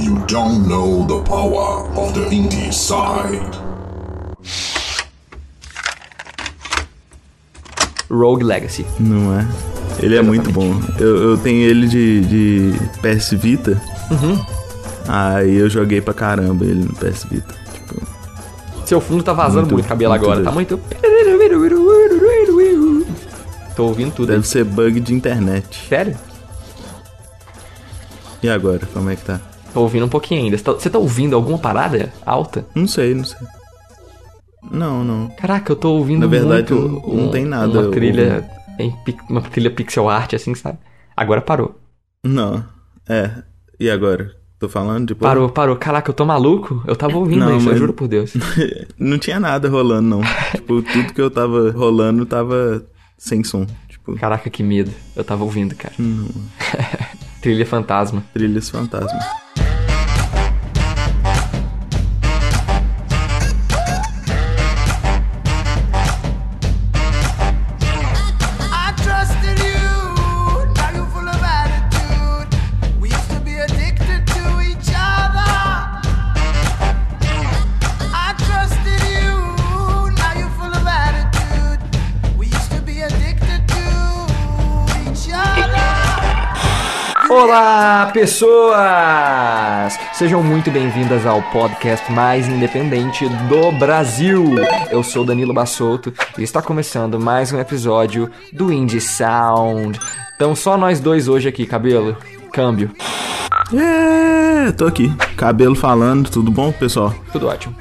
You don't know the power of the indie side. Rogue Legacy. Não é? Ele é muito bom. Eu, eu tenho ele de, de PS Vita. Uhum. Aí eu joguei pra caramba ele no PS Vita. Tipo, Seu fundo tá vazando muito, Muito, cabelo muito agora. Tá muito. Tô ouvindo tudo. deve aí. ser bug de internet. Sério? E agora, como é que tá? Tô ouvindo um pouquinho ainda. Você tá, você tá ouvindo alguma parada alta? Não sei, não sei. Não, não. Caraca, eu tô ouvindo Na verdade, muito não um- tem nada Uma trilha, em uma trilha pixel art, assim, sabe? Agora parou. Não. É. E agora? Tô falando de Parou, parou. Caraca, eu tô maluco? Eu tava ouvindo Não, isso, eu mas- juro por Deus. não tinha nada rolando, não. tipo, tudo que eu tava rolando tava sem som. Tipo, Caraca, que medo. Eu tava ouvindo, cara. trilha fantasma. trilhas fantasmas. Pessoas! Sejam muito bem-vindas ao podcast mais independente do Brasil. Eu sou Danilo Bassotto e está começando mais um episódio do Indie Sound. Então, só nós dois hoje aqui, cabelo. Câmbio. É, tô aqui. Cabelo falando, tudo bom, pessoal? Tudo ótimo.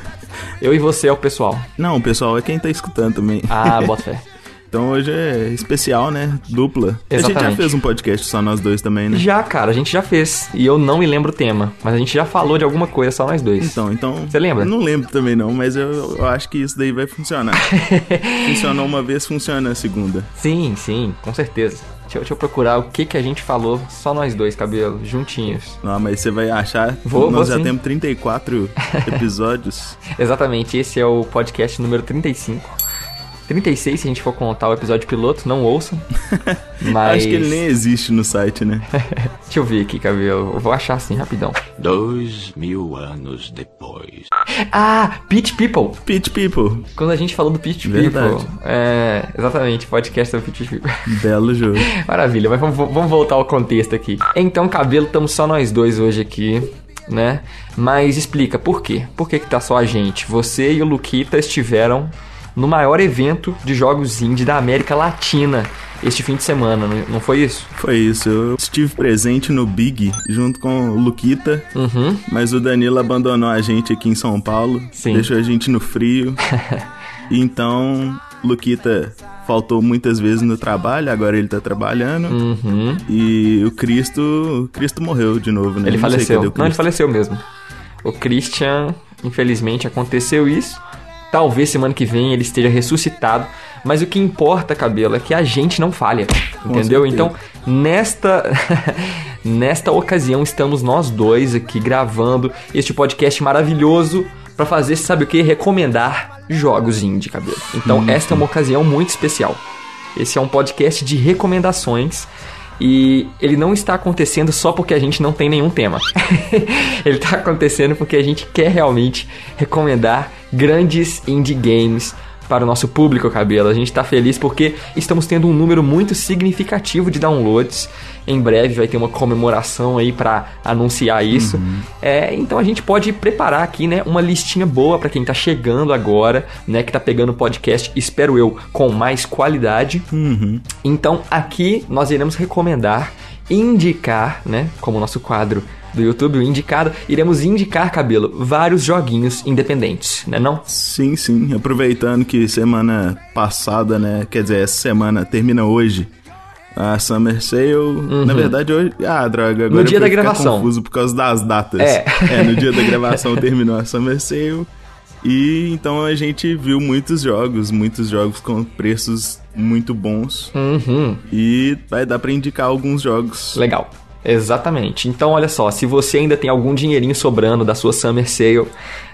Eu e você é o pessoal. Não, pessoal, é quem tá escutando também. Ah, bota fé. Então hoje é especial, né? Dupla. A gente já Exatamente. fez um podcast só nós dois também, né? Já, cara, a gente já fez. E eu não me lembro o tema. Mas a gente já falou de alguma coisa, só nós dois. Então, então. Você lembra? Não lembro também não, mas eu, eu acho que isso daí vai funcionar. Funcionou uma vez, funciona a segunda. Sim, sim, com certeza. Deixa eu, deixa eu procurar o que que a gente falou, só nós dois, cabelo, juntinhos. Não, mas você vai achar. Vou- nós vou já sim. temos 34 episódios. Exatamente, esse é o podcast número 35. 36, se a gente for contar o episódio piloto, não ouçam. Mas. Acho que ele nem existe no site, né? Deixa eu ver aqui, cabelo. Eu vou achar assim, rapidão. Dois mil anos depois. Ah, Pitch People. Pitch People. Quando a gente falou do Pitch Verdade. People. É, exatamente, podcast sobre Pitch People. Belo jogo. Maravilha, mas vamos, vamos voltar ao contexto aqui. Então, cabelo, estamos só nós dois hoje aqui, né? Mas explica, por quê? Por que, que tá só a gente? Você e o Luquita estiveram no maior evento de jogos indie da América Latina este fim de semana, não, foi isso? Foi isso. Eu estive presente no Big junto com o Luquita. Uhum. Mas o Danilo abandonou a gente aqui em São Paulo. Sim. Deixou a gente no frio. Então, Luquita faltou muitas vezes no trabalho, agora ele tá trabalhando. Uhum. E o Cristo. O Cristo morreu de novo, né? Ele Não faleceu. Não, ele faleceu mesmo. O Christian, infelizmente, aconteceu isso. Talvez semana que vem ele esteja ressuscitado. Mas o que importa, cabelo, é que a gente não falha. Entendeu? Então, nesta. nesta ocasião, estamos nós dois aqui gravando este podcast maravilhoso para fazer, sabe o que? Recomendar jogos indie, cabelo. Então, esta é uma ocasião muito especial. Esse é um podcast de recomendações. E ele não está acontecendo só porque a gente não tem nenhum tema. ele está acontecendo porque a gente quer realmente recomendar grandes indie games para o nosso público, cabelo. A gente está feliz porque estamos tendo um número muito significativo de downloads. Em breve vai ter uma comemoração aí para anunciar isso. É, então a gente pode preparar aqui, né, uma listinha boa para quem tá chegando agora, né, que tá pegando o podcast, espero eu, com mais qualidade. Então aqui nós iremos recomendar, indicar, né, como nosso quadro do YouTube, o indicado, iremos indicar, cabelo, vários joguinhos independentes, né não? Sim, sim. Aproveitando que semana passada, né? Quer dizer, essa semana termina hoje. A Summer Sale. Na verdade, hoje. Ah, droga, agora Uhum. dia da gravação. confuso por causa das datas. É. É, no dia da gravação terminou a Summer Sale. E então a gente viu muitos jogos, muitos jogos com preços muito bons. Uhum, E vai dar pra indicar alguns jogos. legal. Exatamente. Então, olha só, se você ainda tem algum dinheirinho sobrando da sua Summer Sale,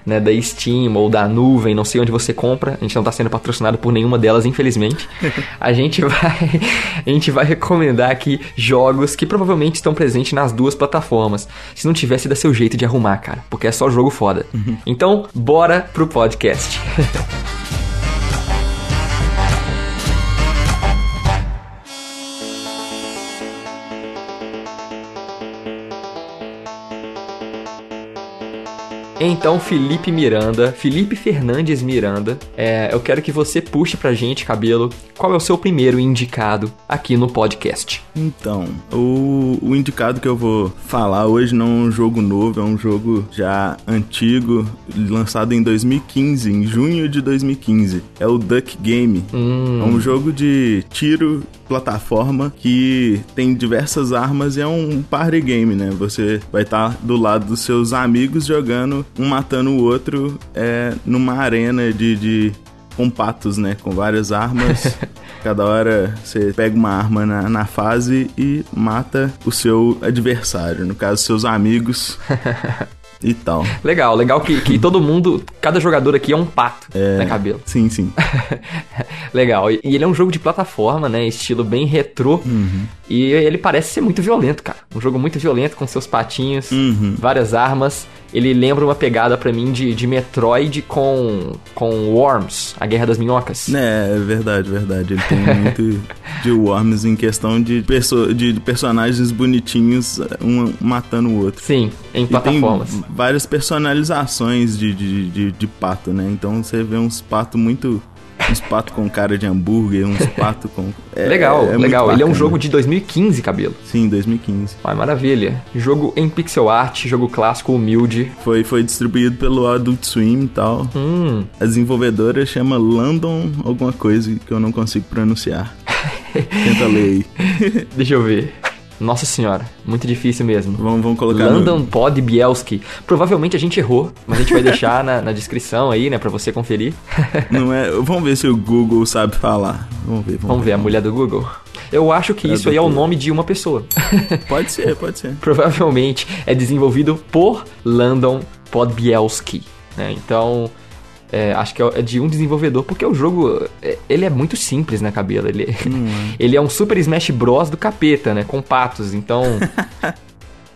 né, da Steam ou da nuvem, não sei onde você compra, a gente não está sendo patrocinado por nenhuma delas, infelizmente. a gente vai a gente vai recomendar aqui jogos que provavelmente estão presentes nas duas plataformas. Se não tivesse, dá seu jeito de arrumar, cara, porque é só jogo foda. Então, bora pro podcast. Então, Felipe Miranda, Felipe Fernandes Miranda, é, eu quero que você puxe pra gente, cabelo, qual é o seu primeiro indicado aqui no podcast. Então, o, o indicado que eu vou falar hoje não é um jogo novo, é um jogo já antigo, lançado em 2015, em junho de 2015. É o Duck Game. É um jogo de tiro plataforma que tem diversas armas e é um party game, né? Você vai estar do lado dos seus amigos jogando, um matando o outro é, numa arena de, de com patos, né? Com várias armas. Cada hora você pega uma arma na, na fase e mata o seu adversário, no caso, seus amigos e tal. Legal, legal que, que todo mundo, cada jogador aqui é um pato, né, cabelo? Sim, sim. Legal. E e ele é um jogo de plataforma, né? Estilo bem retrô. E ele parece ser muito violento, cara. Um jogo muito violento, com seus patinhos, várias armas. Ele lembra uma pegada pra mim de, de Metroid com, com Worms, a Guerra das Minhocas. É, é verdade, verdade. Ele tem muito de Worms em questão de, perso de personagens bonitinhos, um matando o outro. Sim, em E plataformas. tem várias personalizações de, de, de, de pato, né? Então você vê uns patos muito. Uns patos com cara de hambúrguer, uns patos com. é- legal, é legal. Ele é um jogo de 2015, cabelo. Sim, 2015. Ai, maravilha. Jogo em pixel art, jogo clássico, humilde. Foi, foi distribuído pelo Adult Swim e tal. Hum, A desenvolvedora chama London alguma coisa que eu não consigo pronunciar. Tenta ler aí. deixa eu ver. Nossa senhora, muito difícil mesmo. Vamos, vamos colocar no- Pod Bielski. Provavelmente a gente errou, mas a gente vai deixar na, na descrição aí, né, pra você conferir. Não é, vamos ver se o Google sabe falar. Vamos ver, vamos, Vamos ver, a mulher do Google. Eu acho que É isso aí é o Google. nome de uma pessoa. Pode ser, pode ser. Provavelmente é desenvolvido por Landon Podbielski. Né? Então, é, acho que é de um desenvolvedor, porque o jogo é, ele é muito simples, né, cabelo? Ele, ele é um Super Smash Bros. do capeta, né? Com patos. Então.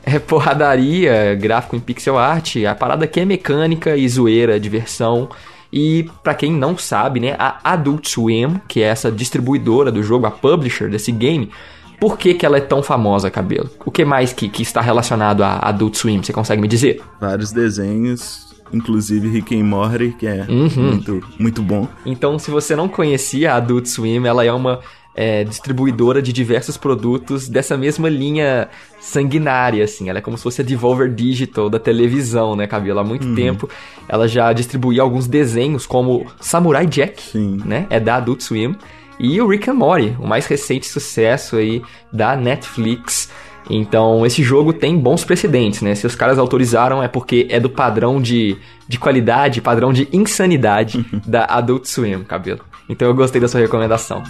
É porradaria, gráfico em pixel art, a parada aqui é mecânica e zoeira, diversão. E pra quem não sabe, né, a Adult Swim, que é essa distribuidora do jogo, a publisher desse game, por que, que ela é tão famosa, cabelo? O que mais que, que está relacionado a Adult Swim? Você consegue me dizer? Vários desenhos, inclusive Rick and Morty, que é Uhum. muito, muito bom. Então, se você não conhecia a Adult Swim, ela é uma é, distribuidora de diversos produtos dessa mesma linha sanguinária, assim. Ela é como se fosse a Devolver Digital da televisão, né, Cabelo? Há muito tempo ela já distribuía alguns desenhos, como Samurai Jack, Sim. né? É da Adult Swim. E o Rick and Morty, o mais recente sucesso aí da Netflix. Então, esse jogo tem bons precedentes, né? Se os caras autorizaram é porque é do padrão de, de qualidade, padrão de insanidade da Adult Swim, cabelo. Então eu gostei da sua recomendação.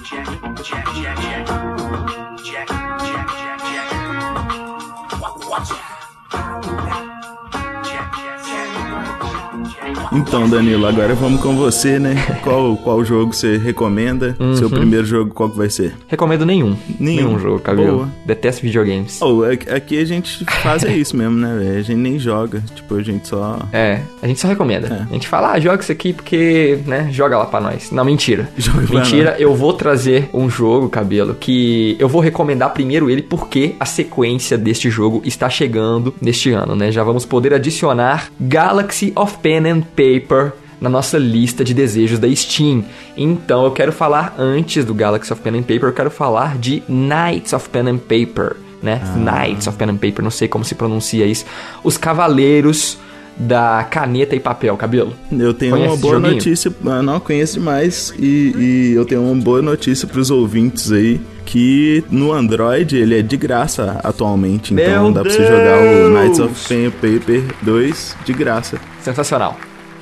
Então, Danilo, agora vamos com você, né? Qual, qual jogo você recomenda? Seu primeiro jogo, qual que vai ser? Recomendo nenhum. Nenhum. jogo, cabelo. Detesto videogames. Oh, aqui aqui a gente faz é isso mesmo, né, velho? A gente nem joga. Tipo, a gente só. É, a gente só recomenda. É. A gente fala, ah, joga isso aqui porque, né, joga lá pra nós. Não, mentira. Joga mentira, eu vou trazer um jogo, cabelo, que eu vou recomendar primeiro ele porque a sequência deste jogo está chegando neste ano, né? Já vamos poder adicionar Galaxy of Pen and Paper na nossa lista de desejos da Steam. Então eu quero falar antes do Galaxy of Pen and Paper, eu quero falar de Knights of Pen and Paper, né? Knights of Pen and Paper, não sei como se pronuncia isso. Os Cavaleiros da Caneta e Papel, cabelo. Eu tenho Conhece uma boa notícia, eu não conheço demais, e, e eu tenho uma boa notícia pros ouvintes aí, que no Android ele é de graça atualmente, então Meu dá pra você jogar o! Knights of Pen and Paper 2 de graça. Sensacional.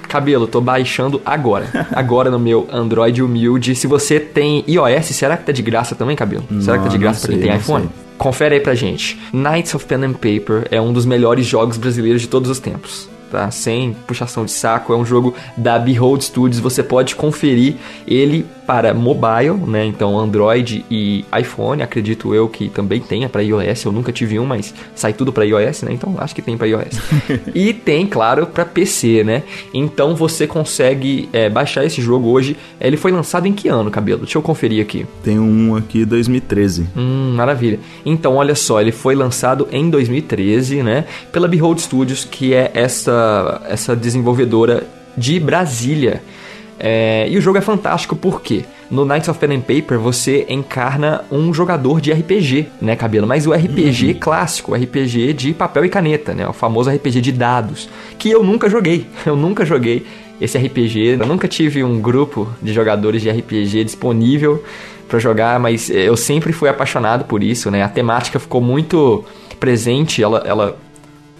Cabelo, tô baixando agora. Agora no meu Android humilde. Se você tem iOS, será que tá de graça também, cabelo? será que tá de Não, graça pra não quem tem sei, não iPhone? sei. confere aí pra gente. Knights of Pen and Paper é um dos melhores jogos brasileiros de todos os tempos. Tá? Sem puxação de saco, é um jogo da Behold Studios. Você pode conferir ele para mobile, né? Então Android e iPhone, acredito eu que também tenha para iOS. Eu nunca tive um, mas sai tudo para iOS, né? Então acho que tem para iOS. e tem, claro, para PC, né? Então você consegue é, baixar esse jogo hoje. Ele foi lançado em que ano, cabelo? Deixa eu conferir aqui. Tem um aqui 2013. Hum, maravilha. Então, olha só, ele foi lançado em 2013, né? Pela Behold Studios, que é essa, essa desenvolvedora de Brasília. É, e o jogo é fantástico porque no Knights of Pen and Paper você encarna um jogador de RPG, né, Cabelo? Mas o RPG clássico, o RPG de papel e caneta, né? O famoso RPG de dados, que eu nunca joguei. Eu nunca joguei esse RPG. Eu nunca tive um grupo de jogadores de RPG disponível para jogar, mas eu sempre fui apaixonado por isso, né? A temática ficou muito presente, ela, ela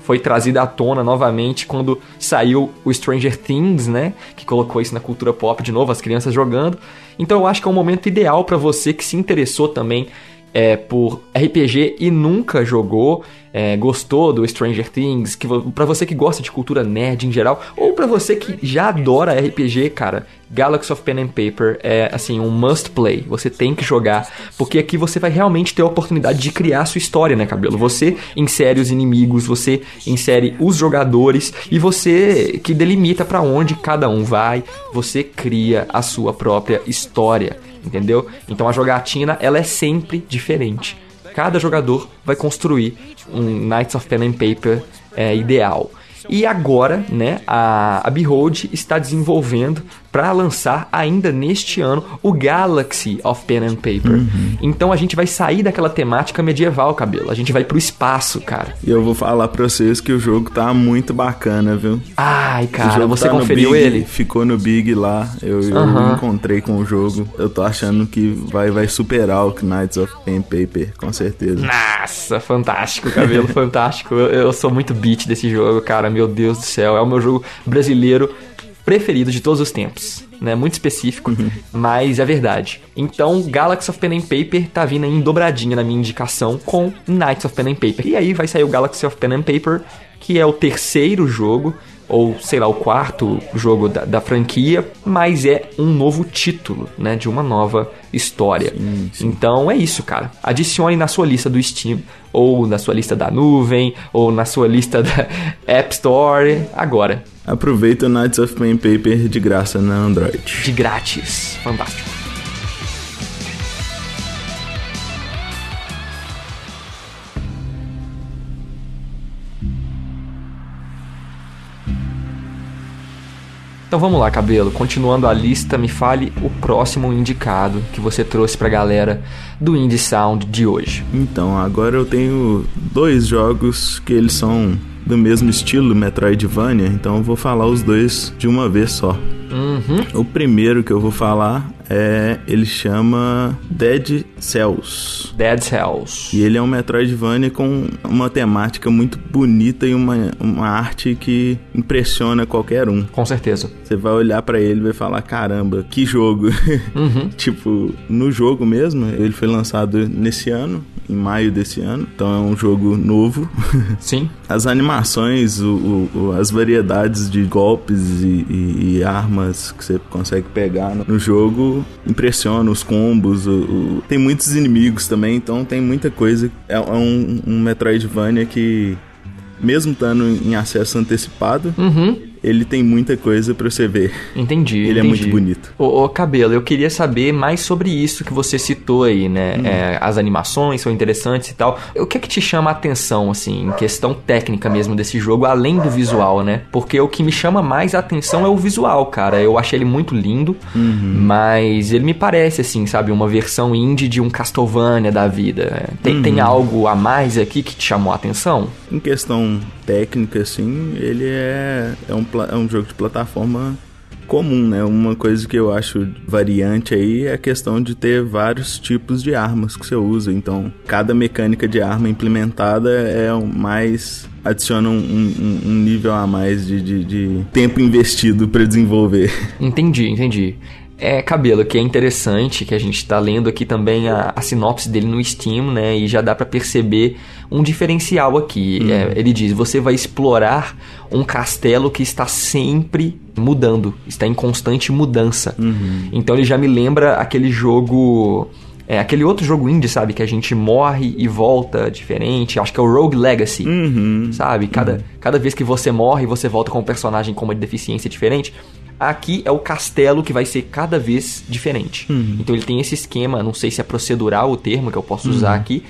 foi trazida à tona novamente quando saiu o Stranger Things, né? Que colocou isso na cultura pop de novo, as crianças jogando. Então eu acho que é um momento ideal para você que se interessou também é, por RPG e nunca jogou, é, gostou do Stranger Things, que para você que gosta de cultura nerd em geral, ou para você que já adora RPG, cara, Galaxy of Pen and Paper é assim um must play. Você tem que jogar, porque aqui você vai realmente ter a oportunidade de criar a sua história, né, cabelo? Você insere os inimigos, você insere os jogadores e você que delimita para onde cada um vai, você cria a sua própria história entendeu? Então a jogatina ela é sempre diferente. Cada jogador vai construir um Knights of Pen and Paper é, ideal. E agora, né, a, a Behold está desenvolvendo para lançar ainda neste ano o Galaxy of Pen and Paper. Então a gente vai sair daquela temática medieval, cabelo. A gente vai pro espaço, cara. E eu vou falar pra vocês que o jogo tá muito bacana, viu? Ai, cara, você tá conferiu Big, ele? Ficou no Big lá. Eu, eu Aham. encontrei com o jogo. Eu tô achando que vai, vai superar o Knights of Pen and Paper, com certeza. Nossa, fantástico, cabelo fantástico. Eu, eu sou muito beat desse jogo, cara. Meu Deus do céu. É o meu jogo brasileiro preferido de todos os tempos. Né? Muito específico, mas é verdade. Então, Galaxy of Pen and Paper tá vindo aí em dobradinha na minha indicação com Knights of Pen and Paper. E aí vai sair o Galaxy of Pen and Paper, que é o terceiro jogo, ou sei lá, o quarto jogo da, da franquia, mas é um novo título, né? De uma nova história. Então é isso, cara. Adicione na sua lista do Steam, ou na sua lista da nuvem, ou na sua lista da App Store, agora. Aproveita o Knights of Pen Paper de graça na Android. De grátis. Fantástico. Então vamos lá, cabelo. Continuando a lista, me fale o próximo indicado que você trouxe pra galera do Indie Sound de hoje. Então, agora eu tenho dois jogos que eles são do mesmo estilo, Metroidvania, então eu vou falar os dois de uma vez só. Uhum. O primeiro que eu vou falar é. Ele chama Dead Cells. Dead Cells. E ele é um Metroidvania com uma temática muito bonita e uma, uma arte que impressiona qualquer um. Com certeza. Você vai olhar pra ele e vai falar: caramba, que jogo! Uhum. tipo, no jogo mesmo, ele foi lançado nesse ano, em maio desse ano, então é um jogo novo. Sim. As animações, o, o- o- as variedades de golpes e, e- e armas que você consegue pegar no, no jogo impressionam os combos. o- Tem muitos inimigos também, então tem muita coisa. É, é um, um Metroidvania que, mesmo estando em acesso antecipado, Uhum. Ele tem muita coisa pra você ver. Entendi. Ele é entendi. muito bonito. Ô, ô, Cabelo, eu queria saber mais sobre isso que você citou aí, né? Hum. É, as animações são interessantes e tal. O que é que te chama a atenção, assim, em questão técnica mesmo desse jogo, além do visual, né? Porque o que me chama mais a atenção é o visual, cara. Eu achei ele muito lindo, Uhum. mas ele me parece, assim, sabe, uma versão indie de um Castlevania da vida. Tem, Uhum. tem algo a mais aqui que te chamou a atenção? Em questão técnica, assim, ele é, é, um, é um jogo de plataforma comum, né? Uma coisa que eu acho variante aí é a questão de ter vários tipos de armas que você usa. Então, cada mecânica de arma implementada é mais. adiciona um, um- um nível a mais de, de- de tempo investido para desenvolver. Entendi, entendi. É, cabelo, que é interessante, que a gente tá lendo aqui também a, a sinopse dele no Steam, né? E já dá pra perceber um diferencial aqui. É, ele diz: você vai explorar um castelo que está sempre mudando, está em constante mudança. Então ele já me lembra aquele jogo. É aquele outro jogo indie, sabe? Que a gente morre e volta diferente. Acho que é o Rogue Legacy. Uhum. Sabe? Cada, cada vez que você morre, você volta com um personagem com uma deficiência diferente. Aqui é o castelo que vai ser cada vez diferente. Então ele tem esse esquema, não sei se é procedural o termo que eu posso usar aqui,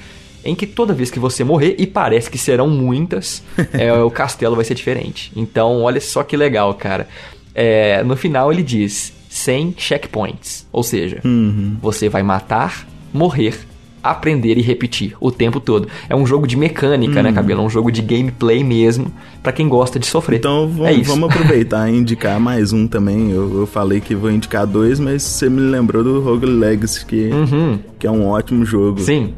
em que toda vez que você morrer, e parece que serão muitas, é, o castelo vai ser diferente. Então, olha só que legal, cara. É, no final ele diz 100 checkpoints, ou seja, você vai matar, morrer, aprender e repetir o tempo todo. É um jogo de mecânica, né, Cabelo? É um jogo de gameplay mesmo, pra quem gosta de sofrer. Então vamos, é vamos aproveitar e indicar mais um também. Eu, eu falei que vou indicar dois, mas você me lembrou do Rogue Legacy, que, que é um ótimo jogo. Uhum. Sim.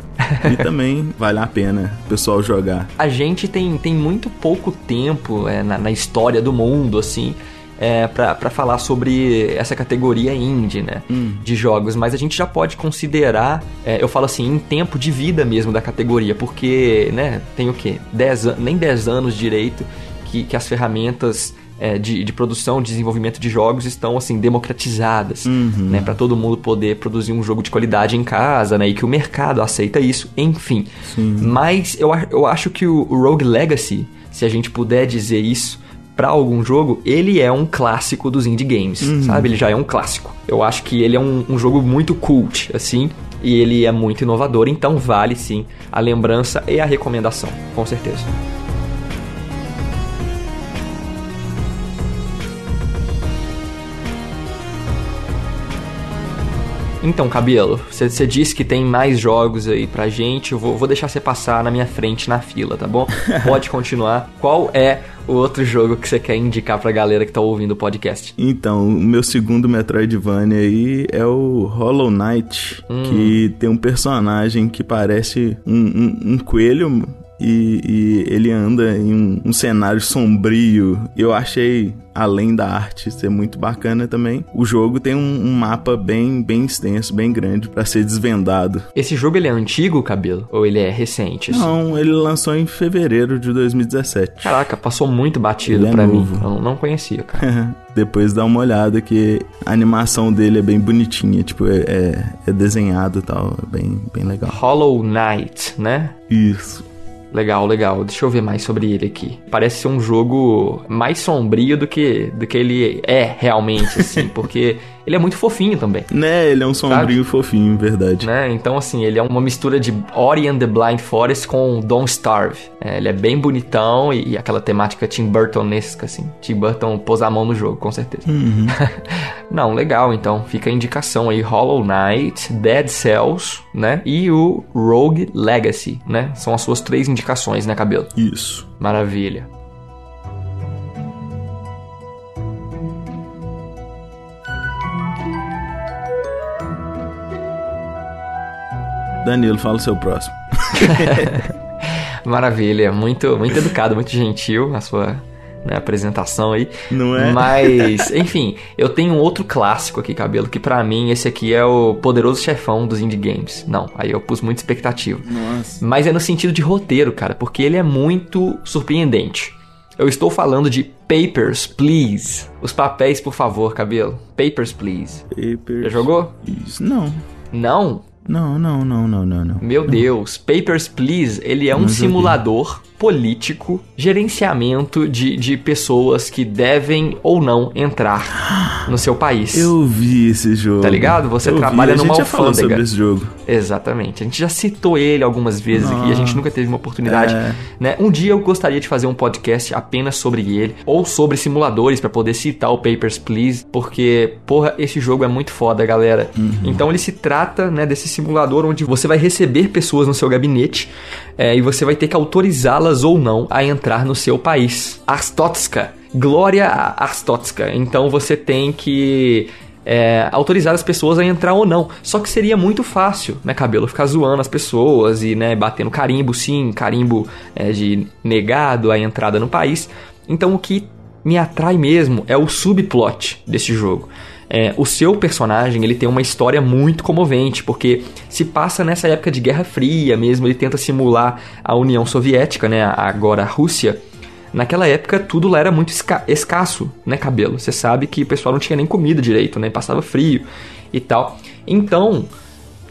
E também vale a pena o pessoal jogar. a gente tem, tem muito pouco tempo é, na, na história do mundo, assim, é, pra falar sobre essa categoria indie, né? De jogos, mas a gente já pode considerar, é, eu falo assim, em tempo de vida mesmo da categoria, porque, né, tem o quê? 10 an- nem 10 anos direito que, que as ferramentas é, de, de produção, de desenvolvimento de jogos estão assim democratizadas, né, para todo mundo poder produzir um jogo de qualidade em casa, né, e que o mercado aceita isso, enfim. Mas eu, eu acho que o Rogue Legacy, se a gente puder dizer isso pra algum jogo, ele é um clássico dos indie games, sabe? Ele já é um clássico. Eu acho que ele é um, um jogo muito cult, assim, e ele é muito inovador, então vale sim a lembrança e a recomendação, com certeza. Então, Cabelo, você disse que tem mais jogos aí pra gente. Eu vou, vou deixar você passar na minha frente na fila, tá bom? Pode continuar. Qual é o outro jogo que você quer indicar pra galera que tá ouvindo o podcast? Então, o meu segundo Metroidvania aí é o Hollow Knight, que tem um personagem que parece um, um- um coelho e, e ele anda em um, um cenário sombrio. Eu achei, além da arte ser muito bacana também, o jogo tem um, um mapa bem, bem extenso, bem grande pra ser desvendado. Esse jogo ele é antigo, Cabelo? Ou ele é recente? assim? Não, ele lançou em fevereiro de 2017. Caraca, passou muito batido é pra novo. mim. Eu não conhecia, cara. Depois dá uma olhada que a animação dele é bem bonitinha, tipo, é, é, é desenhado e tal, é bem, bem legal. Hollow Knight, né? Isso. Legal, legal. Deixa eu ver mais sobre ele aqui. Parece ser um jogo mais sombrio do que, do que ele é realmente, assim, porque ele é muito fofinho também. Né, ele é um sombrio fofinho, verdade. Né? Então, assim, ele é uma mistura de Ori and the Blind Forest com Don't Starve. É, ele é bem bonitão e, e aquela temática Tim Burtonesca, assim. Tim Burton pôs a mão no jogo, com certeza. Não, legal, então. Fica a indicação aí. Hollow Knight, Dead Cells, né? E o Rogue Legacy, né? São as suas três indicações, né, Cabelo? Isso. Maravilha. Danilo, fala o seu próximo. Maravilha. Muito, muito educado, muito gentil a sua né, apresentação aí. Não é? Mas, enfim, eu tenho um outro clássico aqui, Cabelo, que pra mim esse aqui é o poderoso chefão dos indie games. Não, aí eu pus muita expectativa. Nossa. Mas é no sentido de roteiro, cara, porque ele é muito surpreendente. Eu estou falando de Papers, Please. Os papéis, por favor, Cabelo. Papers, Please. Papers. Já jogou? Isso. Não. Não? Não, não, não, não, não, não. Meu Deus, Papers, Please, ele é um Não joguei. simulador político, gerenciamento de, de pessoas que devem ou não entrar no seu país. Eu vi esse jogo. Tá ligado? Você Eu vi. trabalha a numa gente já falou alfândega. sobre esse jogo. Exatamente. A gente já citou ele algumas vezes aqui e a gente nunca teve uma oportunidade. É. Né? Um dia eu gostaria de fazer um podcast apenas sobre ele, ou sobre simuladores, pra poder citar o Papers, Please, porque, porra, esse jogo é muito foda, galera. Então ele se trata né, desse simulador onde você vai receber pessoas no seu gabinete é, e você vai ter que autorizá-las ou não a entrar no seu país. Arstotska. Glória Arstotska. Então você tem que é, autorizar as pessoas a entrar ou não. Só que seria muito fácil, né, cabelo, ficar zoando as pessoas e, né, batendo carimbo sim, carimbo é, de negado a entrada no país. Então o que me atrai mesmo é o subplot desse jogo. É, o seu personagem ele tem uma história muito comovente, porque se passa nessa época de Guerra Fria mesmo, ele tenta simular a União Soviética, né, agora a Rússia. Naquela época tudo lá era muito esca- escasso, né, cabelo? Você sabe que o pessoal não tinha nem comida direito, né, passava frio e tal. Então,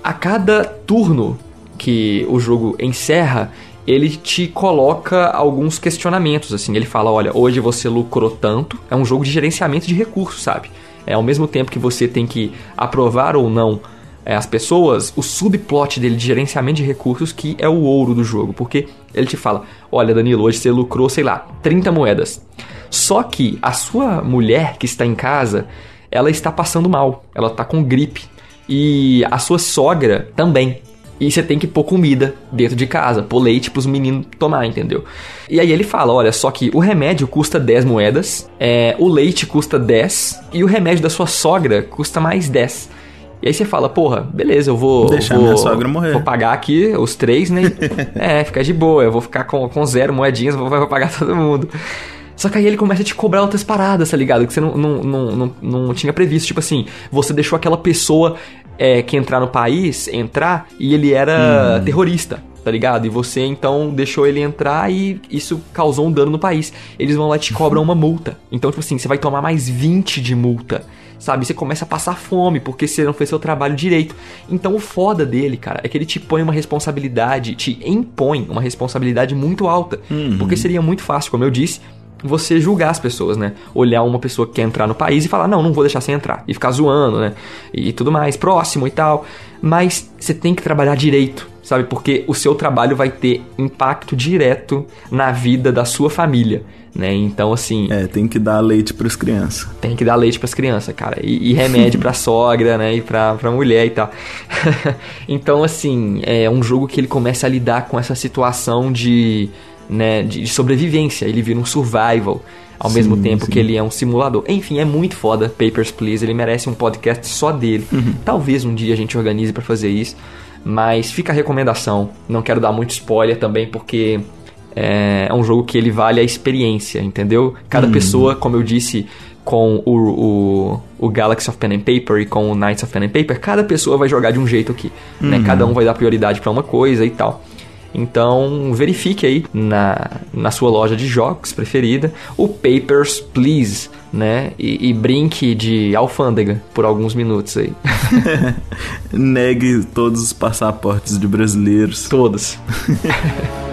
a cada turno que o jogo encerra, ele te coloca alguns questionamentos, assim. Ele fala, olha, hoje você lucrou tanto. É um jogo de gerenciamento de recursos, sabe? É ao mesmo tempo que você tem que aprovar ou não é, as pessoas, o subplot dele de gerenciamento de recursos que é o ouro do jogo. Porque ele te fala, olha, Danilo, hoje você lucrou, sei lá, 30 moedas. Só que a sua mulher que está em casa, ela está passando mal. Ela está com gripe. E a sua sogra também. E você tem que pôr comida dentro de casa, pôr leite pros meninos tomar, entendeu? E aí ele fala: olha, só que o remédio custa 10 moedas, é, o leite custa 10 e o remédio da sua sogra custa mais 10. E aí você fala, porra, beleza, eu vou. Deixar vou, minha sogra morrer. Vou pagar aqui os três, né? é, ficar de boa, eu vou ficar com, com zero moedinhas, vou, vou pagar todo mundo. Só que aí ele começa a te cobrar outras paradas, tá ligado? Que você não, não, não, não, não tinha previsto. Tipo assim, você deixou aquela pessoa é, que entrar no país entrar e ele era terrorista, tá ligado? E você então deixou ele entrar e isso causou um dano no país. Eles vão lá e te cobram uma multa. Então, tipo assim, você vai tomar mais 20 de multa. Sabe, você começa a passar fome porque você não fez seu trabalho direito. Então o foda dele, cara, é que ele te põe uma responsabilidade, te impõe uma responsabilidade muito alta. Porque seria muito fácil, como eu disse, você julgar as pessoas, né? Olhar uma pessoa que quer entrar no país e falar, não, não vou deixar você entrar. E ficar zoando, né? E tudo mais, próximo e tal. Mas você tem que trabalhar direito, sabe? Porque o seu trabalho vai ter impacto direto na vida da sua família, né? Então, assim, É, tem que dar leite pras crianças. tem que dar leite pras crianças, cara. E, e remédio pra sogra, né? E pra, pra mulher e tal. então, assim, é um jogo que ele começa a lidar com essa situação de, né, de, de sobrevivência. Ele vira um survival. Ao Sim, mesmo tempo sim. que ele é um simulador. Enfim, é muito foda Papers, Please. Ele merece um podcast só dele. Talvez um dia a gente organize pra fazer isso. Mas fica a recomendação. Não quero dar muito spoiler também, porque é, é um jogo que ele vale a experiência, entendeu? Cada pessoa, como eu disse com o, o, o Galaxy of Pen and Paper e com o Knights of Pen and Paper, cada pessoa vai jogar de um jeito aqui, né? Cada um vai dar prioridade pra uma coisa e tal. Então, verifique aí na, na sua loja de jogos preferida o Papers, Please, né? E, e brinque de alfândega por alguns minutos aí. Negue todos os passaportes de brasileiros. Todos.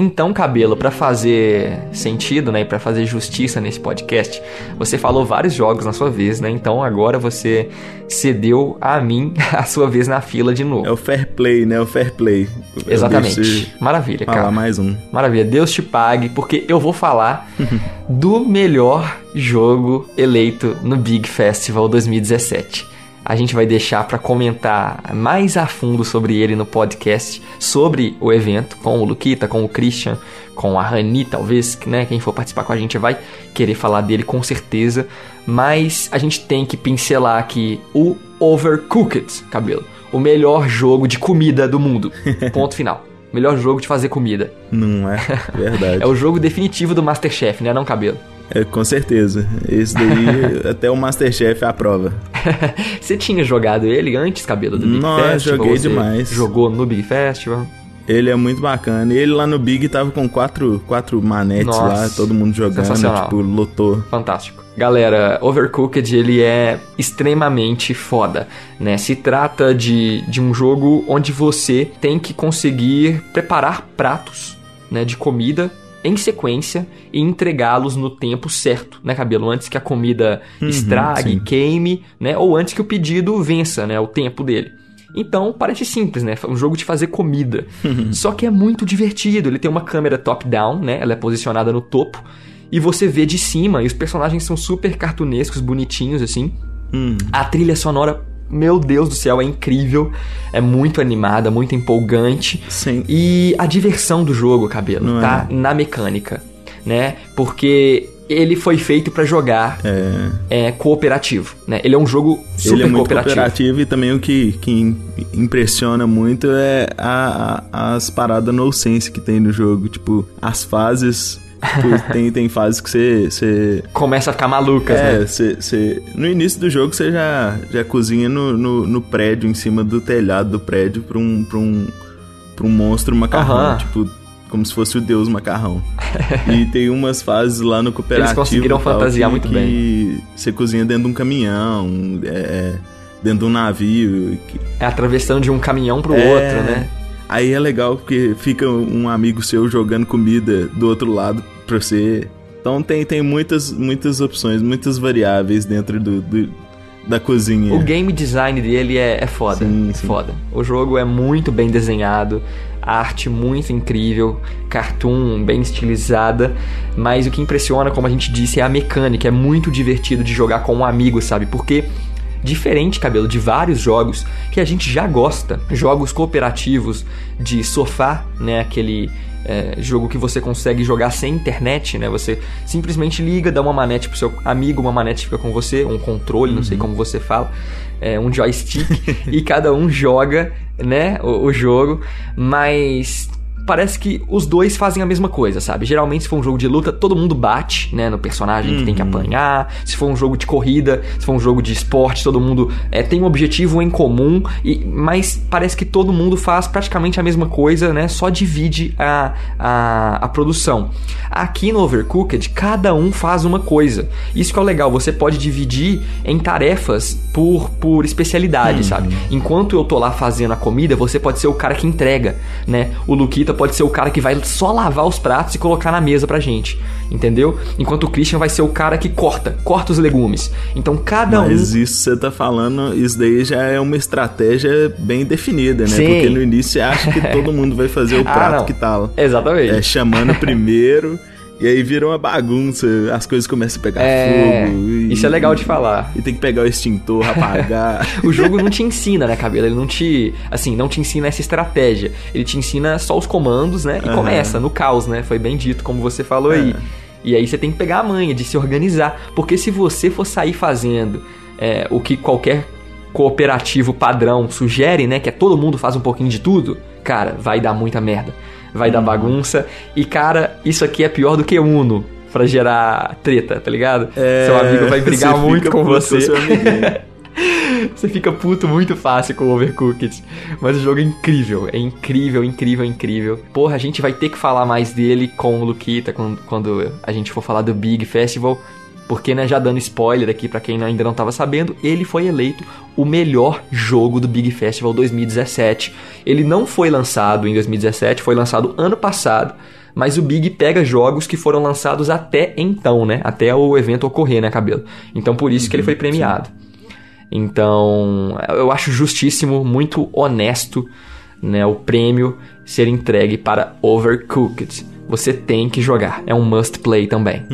Então, cabelo, pra fazer sentido, né, e para fazer justiça nesse podcast, você falou vários jogos na sua vez, né? Então agora você cedeu a mim a sua vez na fila de novo. É o fair play, né? O fair play. Eu Exatamente. Maravilha, Falar cara. mais um. Maravilha, Deus te pague, porque eu vou falar do melhor jogo eleito no Big Festival 2017. A gente vai deixar para comentar mais a fundo sobre ele no podcast, sobre o evento, com o Luquita, com o Christian, com a Rani, talvez, né? Quem for participar com a gente vai querer falar dele com certeza. Mas a gente tem que pincelar aqui o Overcooked, cabelo. O melhor jogo de comida do mundo. Ponto final. Melhor jogo de fazer comida. Não é? Verdade. É o jogo definitivo do Masterchef, né? Não, cabelo. É, com certeza. Esse daí, até o Masterchef aprova. Você tinha jogado ele antes, cabelo, do Big Nossa, Festival? joguei demais. Jogou no Big Festival? Ele é muito bacana. Ele lá no Big tava com quatro, quatro manetes Nossa, lá, todo mundo jogando, tipo, lotou. Fantástico. Galera, Overcooked ele é extremamente foda, né? Se trata de, de um jogo onde você tem que conseguir preparar pratos, né, de comida em sequência e entregá-los no tempo certo, né, cabelo? Antes que a comida estrague, sim. queime, né? Ou antes que o pedido vença, né? O tempo dele. Então, parece simples, né? Um jogo de fazer comida. Só que é muito divertido. Ele tem uma câmera top-down, né? Ela é posicionada no topo. E você vê de cima, e os personagens são super cartunescos, bonitinhos, assim. A trilha sonora, meu Deus do céu, é incrível. É muito animada, muito empolgante. Sim. E a diversão do jogo, cabelo, Não tá é? na mecânica, né? Porque ele foi feito pra jogar é, cooperativo, né? Ele é um jogo super Ele é muito cooperativo. cooperativo e também o que, que im- impressiona muito é a- a- as paradas no sense que tem no jogo. Tipo, as fases. Tipo, tem, tem fases que você. você Começa a ficar malucas, é, né? você, você- no início do jogo você já, já cozinha no, no, no prédio, em cima do telhado do prédio, pra um, pra um, pra um monstro macarrão. Aham. Tipo, como se fosse o deus macarrão. e tem umas fases lá no cooperativo. conseguiram e tal, fantasiar que- muito que Você cozinha dentro de um caminhão, é, dentro de um navio. que- É atravessando de um caminhão pro É. outro, né? Aí é legal porque fica um amigo seu jogando comida do outro lado pra você. Então tem, tem muitas, muitas opções, muitas variáveis dentro do, do- da cozinha. O game design dele é, é foda. Sim, é sim. foda. O jogo é muito bem desenhado, a arte muito incrível, cartoon bem estilizada, mas o que impressiona, como a gente disse, é a mecânica. É muito divertido de jogar com um amigo, sabe? Porque diferente, cabelo, de vários jogos que a gente já gosta, jogos cooperativos de sofá, né? Aquele é, jogo que você consegue jogar sem internet, né? Você simplesmente liga, dá uma manete pro seu amigo, uma manete fica com você, um controle, não sei como você fala, é, um joystick, e cada um joga, né? O, o jogo, mas parece que os dois fazem a mesma coisa, sabe? Geralmente, se for um jogo de luta, todo mundo bate, né, no personagem que tem que apanhar. Se for um jogo de corrida, se for um jogo de esporte, todo mundo é, tem um objetivo em comum, e, mas parece que todo mundo faz praticamente a mesma coisa, né? Só divide a, a, a produção. Aqui no Overcooked, cada um faz uma coisa. Isso que é o legal, você pode dividir em tarefas por, por especialidade, sabe? Enquanto eu tô lá fazendo a comida, você pode ser o cara que entrega, né? O Luquita pode ser o cara que vai só lavar os pratos e colocar na mesa pra gente, entendeu? Enquanto o Christian vai ser o cara que corta, corta os legumes. Então cada Mas um isso que você tá falando, isso daí já é uma estratégia bem definida, né? Sim. Porque no início você acha que todo mundo vai fazer o Ah, prato não. que tá lá. Exatamente. É, chamando primeiro, e aí vira uma bagunça, as coisas começam a pegar É, fogo. e- isso é legal de falar. E tem que pegar o extintor, apagar. O jogo não te ensina, né, cabelo? Ele não te. Assim, não te ensina essa estratégia. Ele te ensina só os comandos, né? E Aham. começa no caos, né? Foi bem dito, como você falou aí. E aí você tem que pegar a manha de se organizar. Porque se você for sair fazendo é, o que qualquer cooperativo padrão sugere, né? Que é todo mundo faz um pouquinho de tudo, cara, vai dar muita merda. Vai Uhum. dar bagunça. E, cara, isso aqui é pior do que Uno. Pra gerar treta, tá ligado? É, Seu amigo vai brigar muito com você. Você fica puto muito fácil com o Overcooked. Mas o jogo é incrível. É incrível, incrível, incrível. Porra, a gente vai ter que falar mais dele com o Luquita quando, quando a gente for falar do Big Festival. Porque, né, já dando spoiler aqui pra quem ainda não tava sabendo, ele foi eleito o melhor jogo do Big Festival 2017. Ele não foi lançado em 2017, foi lançado ano passado. Mas o Big pega jogos que foram lançados até então, né? Até o evento ocorrer, né, Cabelo? Então por isso que ele foi premiado. Então, eu acho justíssimo, muito honesto, né, o prêmio ser entregue para Overcooked. Você tem que jogar, é um must play também.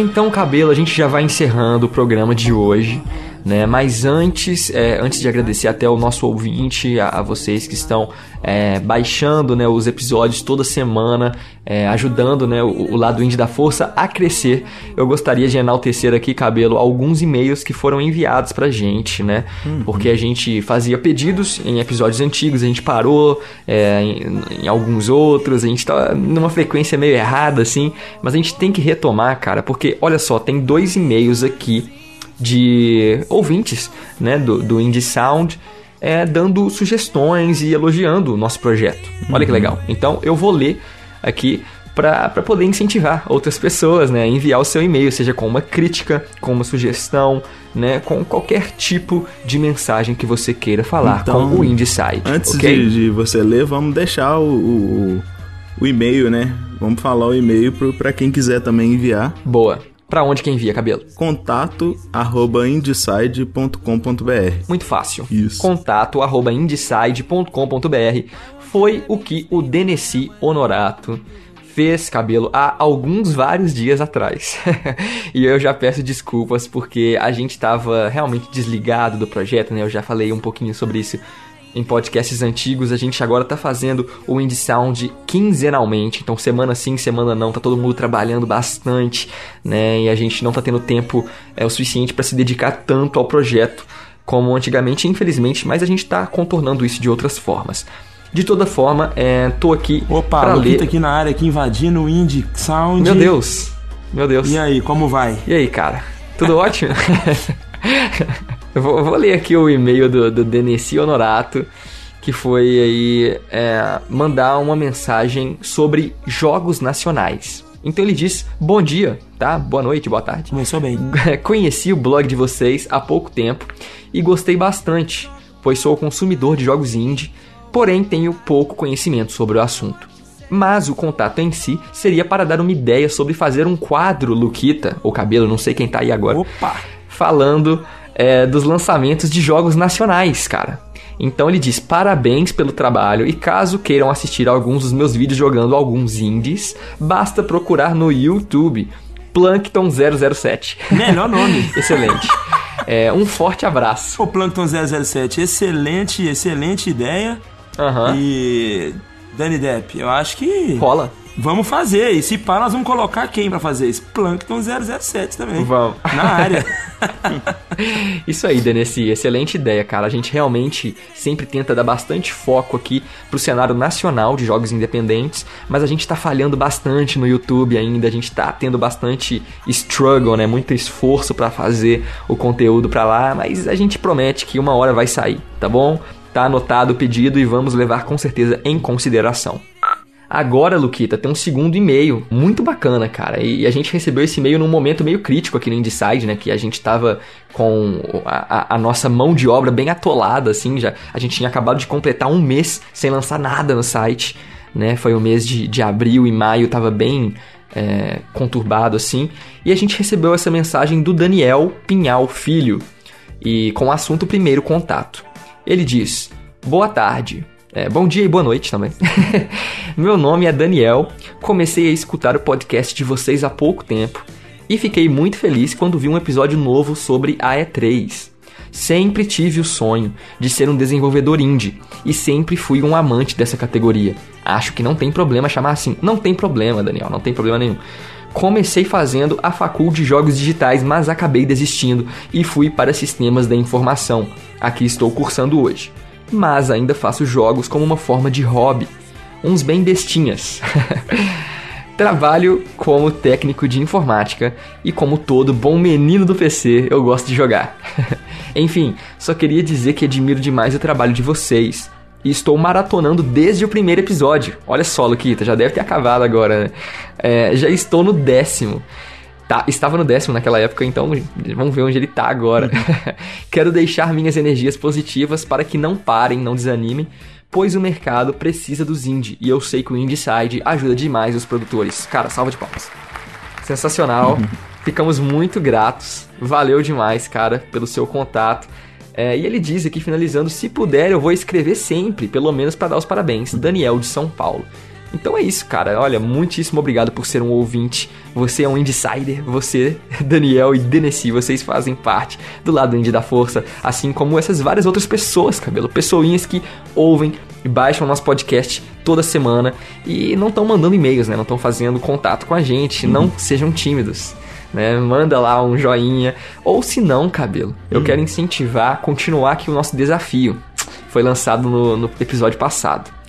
Então, cabelo, a gente já vai encerrando o programa de hoje, né? Mas antes, é, antes de agradecer até o nosso ouvinte, a, a vocês que estão é, baixando, né, os episódios toda semana, é, ajudando, né, o, o lado indie da força a crescer, eu gostaria de enaltecer aqui, cabelo, alguns e-mails que foram enviados pra gente, né? Porque a gente fazia pedidos em episódios antigos, a gente parou é, em, em alguns outros, a gente tá numa frequência meio errada, assim, mas a gente tem que retomar, cara, porque olha só, tem dois e-mails aqui de ouvintes, né, do, do Indie Sound, é, dando sugestões e elogiando o nosso projeto. Olha que legal. Então eu vou ler aqui para poder incentivar outras pessoas, né, a enviar o seu e-mail, seja com uma crítica, com uma sugestão, né, com qualquer tipo de mensagem que você queira falar Então, com o Indie Site, Antes ok? de, de você ler, vamos deixar o, o, o e-mail, né? Vamos falar o e-mail pra quem quiser também enviar. Boa. Pra onde que envia, cabelo? Contato arroba indecide.com.br. Muito fácil. Isso. Contato arroba indecide.com.br foi o que o Deneci Honorato fez cabelo há alguns vários dias atrás. e eu já peço desculpas porque a gente estava realmente desligado do projeto, né? Eu já falei um pouquinho sobre isso em podcasts antigos. A gente agora tá fazendo o Indie Sound quinzenalmente, então semana sim, semana não, tá todo mundo trabalhando bastante, né? E a gente não tá tendo tempo é o suficiente para se dedicar tanto ao projeto como antigamente, infelizmente, mas a gente tá contornando isso de outras formas. De toda forma, é, tô aqui Opa, pra ler. aqui na área, aqui invadindo o Indie Sound. Meu Deus, meu Deus. E aí, como vai? E aí, cara? Tudo ótimo? eu, vou, eu vou ler aqui o e-mail do, do Honorato, que foi aí é, mandar uma mensagem sobre jogos nacionais. Então ele diz: Bom dia, tá? Boa noite, boa tarde. Começou bem. Conheci o blog de vocês há pouco tempo e gostei bastante, pois sou consumidor de jogos indie, porém tenho pouco conhecimento sobre o assunto. Mas o contato em si seria para dar uma ideia sobre fazer um quadro Luquita, ou cabelo, não sei quem tá aí agora, Opa! falando é, dos lançamentos de jogos nacionais, cara. Então ele diz: parabéns pelo trabalho e caso queiram assistir alguns dos meus vídeos jogando alguns indies, basta procurar no YouTube Plankton 007. Melhor nome. Excelente. É, um forte abraço. O Plankton 007, excelente, excelente ideia. Aham. E. Dani Depp, eu acho que. Rola. Vamos fazer. E se pá, nós vamos colocar quem pra fazer isso? Plankton 007 também. Vamos. Na área. Isso aí, Denesi, excelente ideia, cara. A gente realmente sempre tenta dar bastante foco aqui pro cenário nacional de jogos independentes, mas a gente tá falhando bastante no YouTube ainda, a gente tá tendo bastante struggle, né? Muito esforço pra fazer o conteúdo pra lá, mas a gente promete que uma hora vai sair, tá bom? Tá anotado o pedido e vamos levar com certeza em consideração. Agora, Luquita, tem um segundo e-mail muito bacana, cara. E a gente recebeu esse e-mail num momento meio crítico aqui no Indeside, né? Que a gente tava com a, a- a nossa mão de obra bem atolada, assim. Já, a gente tinha acabado de completar um mês sem lançar nada no site, né? Foi o mês de, de abril e maio, tava bem é, conturbado, assim. E a gente recebeu essa mensagem do Daniel Pinhal Filho. E com o assunto primeiro contato. Ele diz: Boa tarde. É, bom dia e boa noite também. Meu nome é Daniel. Comecei a escutar o podcast de vocês há pouco tempo e fiquei muito feliz quando vi um episódio novo sobre a E3. Sempre tive o sonho de ser um desenvolvedor indie e sempre fui um amante dessa categoria. Acho que não tem problema chamar assim. Não tem problema, Daniel, não tem problema nenhum. Comecei fazendo a facul de jogos digitais, mas acabei desistindo e fui para sistemas da informação. Aqui estou cursando hoje. Mas ainda faço jogos como uma forma de hobby. Uns bem bestinhas. Trabalho como técnico de informática e como todo bom menino do PC, eu gosto de jogar. Enfim, só queria dizer que admiro demais o trabalho de vocês. E estou maratonando desde o primeiro episódio. Olha só, Luquita, já deve ter acabado agora, né? É, já estou no décimo. Tá, estava no décimo naquela época, então vamos ver onde ele tá agora. Quero deixar minhas energias positivas para que não parem, não desanimem, pois o mercado precisa dos indie e eu sei que o Indie Side ajuda demais os produtores. Cara, salva de palmas. Sensacional. Ficamos muito gratos. Valeu demais, cara, pelo seu contato. É, e ele diz aqui, finalizando, se puder, eu vou escrever sempre, pelo menos para dar os parabéns. Daniel de São Paulo. Então é isso, cara. Olha, muitíssimo obrigado por ser um ouvinte. Você é um Insider. Você, Daniel e Denesi, vocês fazem parte do lado indie da força, assim como essas várias outras pessoas, cabelo. Pessoinhas que ouvem e baixam nosso podcast toda semana e não estão mandando e-mails, né? Não estão fazendo contato com a gente. Não sejam tímidos. Né? Manda lá um joinha. Ou se não, cabelo, eu quero incentivar, continuar aqui o nosso desafio. Foi lançado no, no episódio passado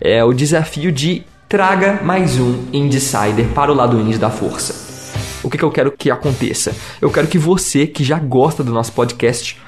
é o desafio de traga mais um Indecider para o lado indie da força. O que, que eu quero que aconteça? Eu quero que você, que já gosta do nosso podcast,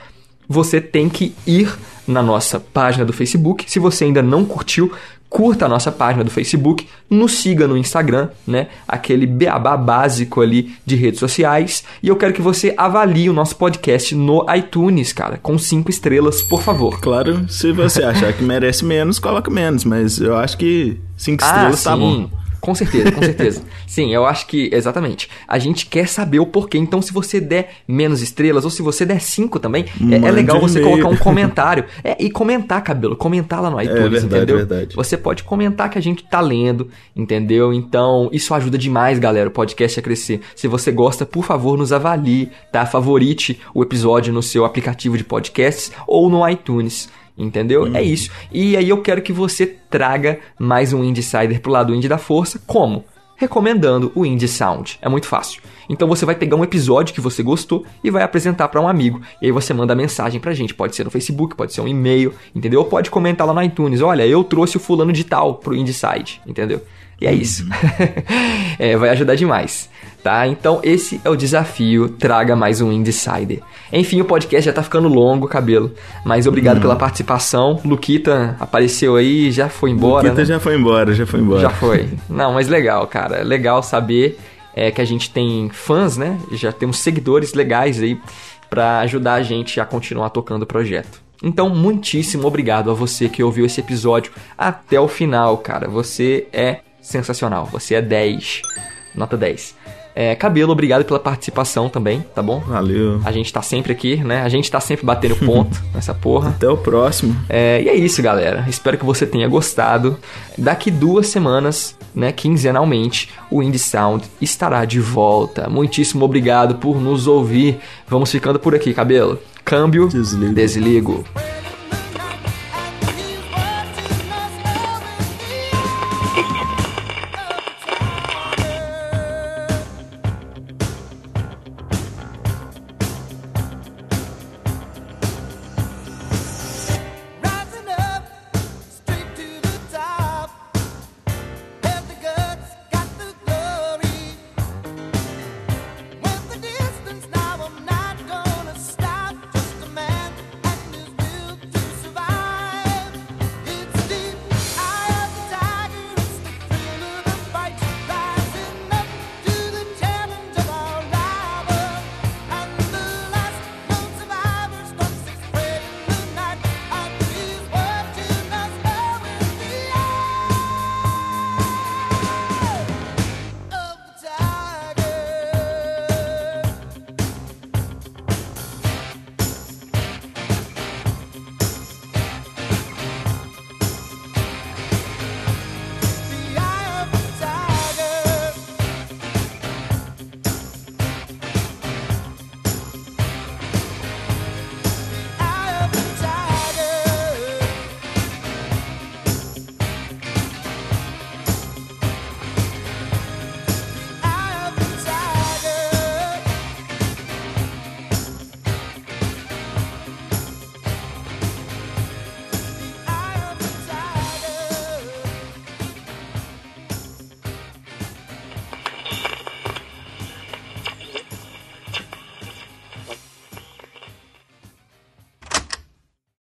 você tem que ir na nossa página do Facebook. Se você ainda não curtiu, curta a nossa página do Facebook, nos siga no Instagram, né? Aquele beabá básico ali de redes sociais. E eu quero que você avalie o nosso podcast no iTunes, cara, com cinco estrelas, por favor. Claro, se você achar que merece menos, coloca menos, mas eu acho que cinco Ah, estrelas tá sim. bom. Com certeza, com certeza. Sim, eu acho que, exatamente. A gente quer saber o porquê. Então, se você der menos estrelas, ou se você der cinco também, é, é legal você colocar um comentário. É, e comentar, cabelo. Comentar lá no iTunes, verdade, entendeu? verdade. Você pode comentar que a gente tá lendo, entendeu? Então, isso ajuda demais, galera, o podcast a crescer. Se você gosta, por favor, nos avalie, tá? Favorite o episódio no seu aplicativo de podcasts ou no iTunes. Entendeu? É isso. E aí eu quero que você traga mais um Insider pro lado indie da força. Como? Recomendando o Indie Sound. É muito fácil. Então você vai pegar um episódio que você gostou e vai apresentar para um amigo. E aí você manda mensagem pra gente. Pode ser no Facebook, pode ser um e-mail, entendeu? Ou pode comentar lá no iTunes. Olha, eu trouxe o fulano de tal pro Indieside, entendeu? E é isso. É, vai ajudar demais, tá? Então esse é o desafio. Traga mais um Indecider. Enfim, o podcast já tá ficando longo, cabelo. Mas obrigado pela participação. Luquita apareceu aí, já foi embora. Luquita né? já foi embora, já foi embora. Já foi. Não, mas legal, cara. Legal saber é, que a gente tem fãs, né? Já temos seguidores legais aí pra ajudar a gente a continuar tocando o projeto. Então, muitíssimo obrigado a você que ouviu esse episódio até o final, cara. Você é sensacional. Você é 10. Nota 10. É, Cabelo, obrigado pela participação também, tá bom? Valeu. A gente tá sempre aqui, né? A gente tá sempre batendo ponto nessa porra. Até o próximo. É, e é isso, galera. Espero que você tenha gostado. Daqui duas semanas, né, quinzenalmente, o Indie Sound estará de volta. Muitíssimo obrigado por nos ouvir. Vamos ficando por aqui, cabelo. Câmbio, Desligo. desligo.